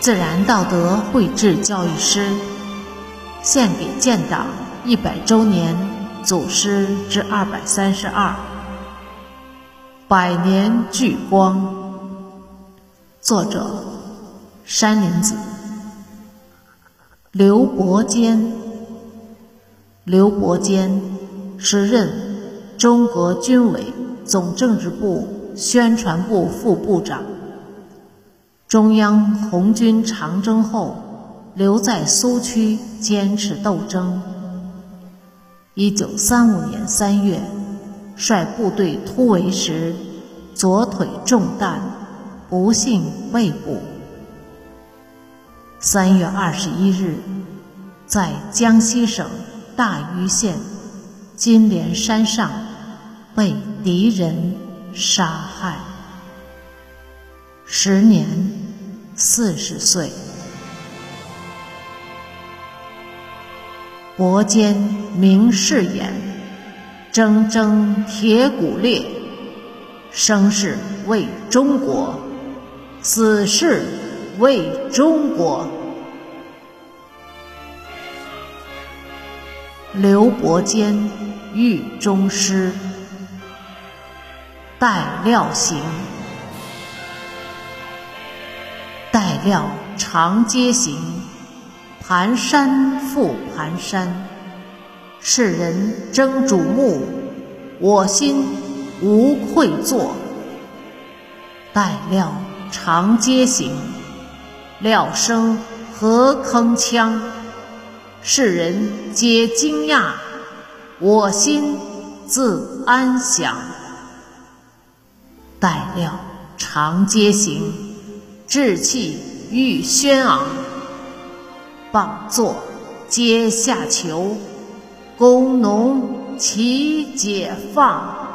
自然道德绘制教育师，献给建党一百周年祖师之二百三十二，百年聚光。作者：山林子。刘伯坚，刘伯坚时任中国军委总政治部宣传部副部长。中央红军长征后，留在苏区坚持斗争。一九三五年三月，率部队突围时，左腿中弹，不幸被捕。三月二十一日，在江西省大余县金莲山上被敌人杀害，十年四十岁。伯坚明誓言，铮铮铁骨烈，生是为中国，死是。为中国，刘伯坚狱中诗。待料行，料长街行，盘山复盘山，世人争瞩目，我心无愧坐。待料长街行。料声何铿锵，世人皆惊讶，我心自安详。待料长街行，志气欲轩昂。傍坐阶下囚，工农齐解放。